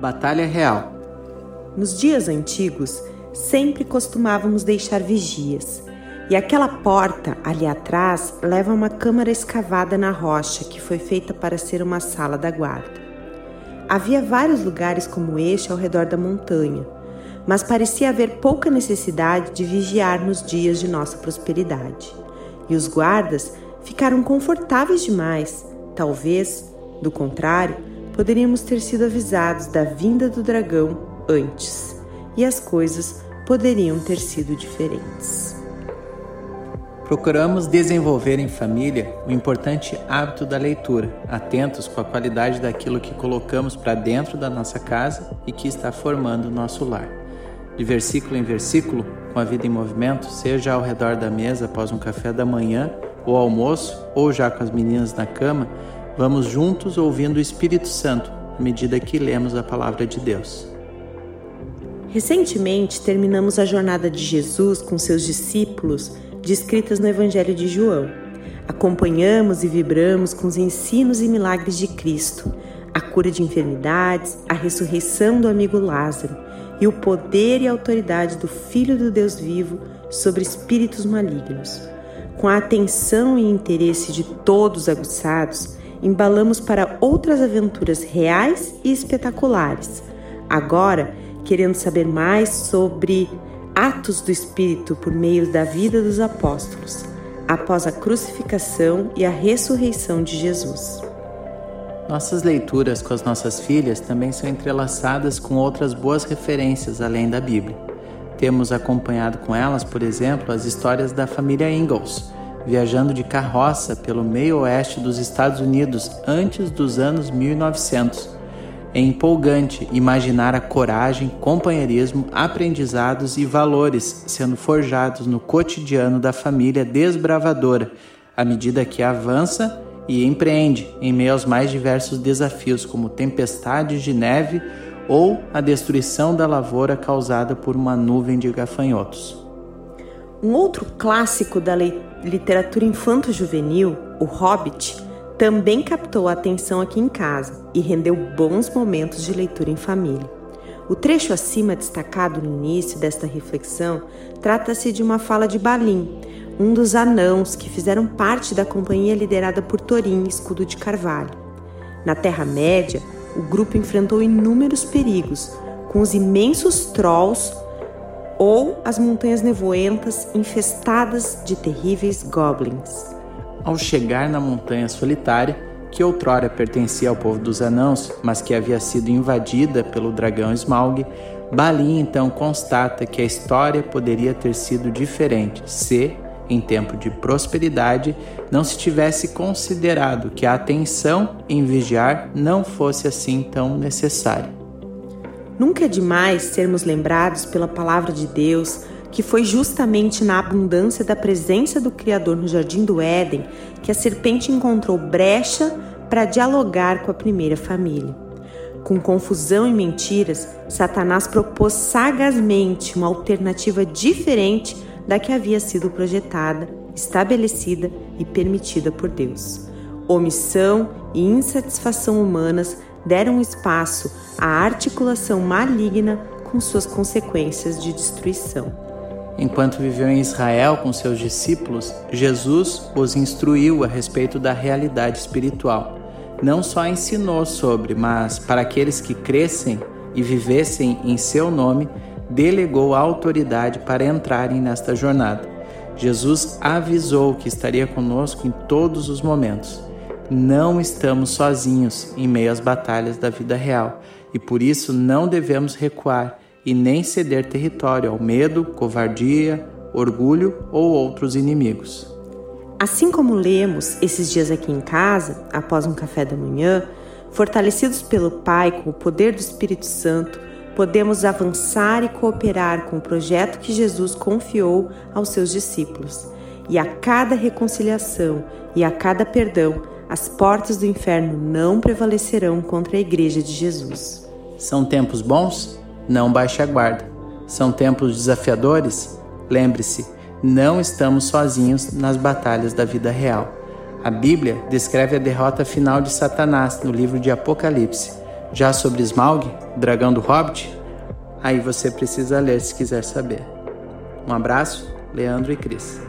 Batalha Real Nos dias antigos, sempre costumávamos deixar vigias, e aquela porta ali atrás leva a uma câmara escavada na rocha que foi feita para ser uma sala da guarda. Havia vários lugares como este ao redor da montanha, mas parecia haver pouca necessidade de vigiar nos dias de nossa prosperidade. E os guardas ficaram confortáveis demais. Talvez, do contrário, poderíamos ter sido avisados da vinda do dragão antes, e as coisas poderiam ter sido diferentes. Procuramos desenvolver em família o importante hábito da leitura, atentos com a qualidade daquilo que colocamos para dentro da nossa casa e que está formando o nosso lar. De versículo em versículo, com a vida em movimento, seja ao redor da mesa após um café da manhã ou almoço, ou já com as meninas na cama, vamos juntos ouvindo o Espírito Santo à medida que lemos a palavra de Deus. Recentemente terminamos a jornada de Jesus com seus discípulos, descritas no Evangelho de João. Acompanhamos e vibramos com os ensinos e milagres de Cristo, a cura de enfermidades, a ressurreição do amigo Lázaro e o poder e autoridade do Filho do Deus vivo sobre espíritos malignos. Com a atenção e interesse de todos aguçados, embalamos para outras aventuras reais e espetaculares. Agora, querendo saber mais sobre atos do Espírito por meio da vida dos apóstolos, após a crucificação e a ressurreição de Jesus. Nossas leituras com as nossas filhas também são entrelaçadas com outras boas referências além da Bíblia. Temos acompanhado com elas, por exemplo, as histórias da família Ingalls, viajando de carroça pelo meio oeste dos Estados Unidos antes dos anos 1900. É empolgante imaginar a coragem, companheirismo, aprendizados e valores sendo forjados no cotidiano da família desbravadora, à medida que avança e empreende em meio aos mais diversos desafios, como tempestades de neve ou a destruição da lavoura causada por uma nuvem de gafanhotos. Um outro clássico da literatura infanto-juvenil, O Hobbit, também captou a atenção aqui em casa e rendeu bons momentos de leitura em família. O trecho acima destacado no início desta reflexão trata-se de uma fala de Balim, um dos anãos que fizeram parte da companhia liderada por Thorin, escudo de carvalho. Na Terra-média, o grupo enfrentou inúmeros perigos, com os imensos trolls ou as montanhas nevoentas infestadas de terríveis goblins. Ao chegar na montanha solitária, que outrora pertencia ao povo dos anãos, mas que havia sido invadida pelo dragão Smaug, Balin então constata que a história poderia ter sido diferente se, em tempo de prosperidade, não se tivesse considerado que a atenção em vigiar não fosse assim tão necessária. Nunca é demais sermos lembrados pela palavra de Deus que foi justamente na abundância da presença do Criador no jardim do Éden que a serpente encontrou brecha para dialogar com a primeira família. Com confusão e mentiras, Satanás propôs sagazmente uma alternativa diferente da que havia sido projetada, estabelecida e permitida por Deus. Omissão e insatisfação humanas deram espaço à articulação maligna com suas consequências de destruição. Enquanto viveu em Israel com seus discípulos, Jesus os instruiu a respeito da realidade espiritual. Não só ensinou sobre, mas para aqueles que crescem e vivessem em seu nome, delegou a autoridade para entrarem nesta jornada. Jesus avisou que estaria conosco em todos os momentos. Não estamos sozinhos em meio às batalhas da vida real e por isso não devemos recuar e nem ceder território ao medo, covardia, orgulho ou outros inimigos. Assim como lemos esses dias aqui em casa, após um café da manhã, fortalecidos pelo Pai com o poder do Espírito Santo, podemos avançar e cooperar com o projeto que Jesus confiou aos seus discípulos. E a cada reconciliação e a cada perdão, as portas do inferno não prevalecerão contra a Igreja de Jesus. São tempos bons? Não baixe a guarda. São tempos desafiadores? Lembre-se, não estamos sozinhos nas batalhas da vida real. A Bíblia descreve a derrota final de Satanás no livro de Apocalipse Já sobre Smaug, dragão do Hobbit, aí você precisa ler se quiser saber. Um abraço, Leandro e Cris.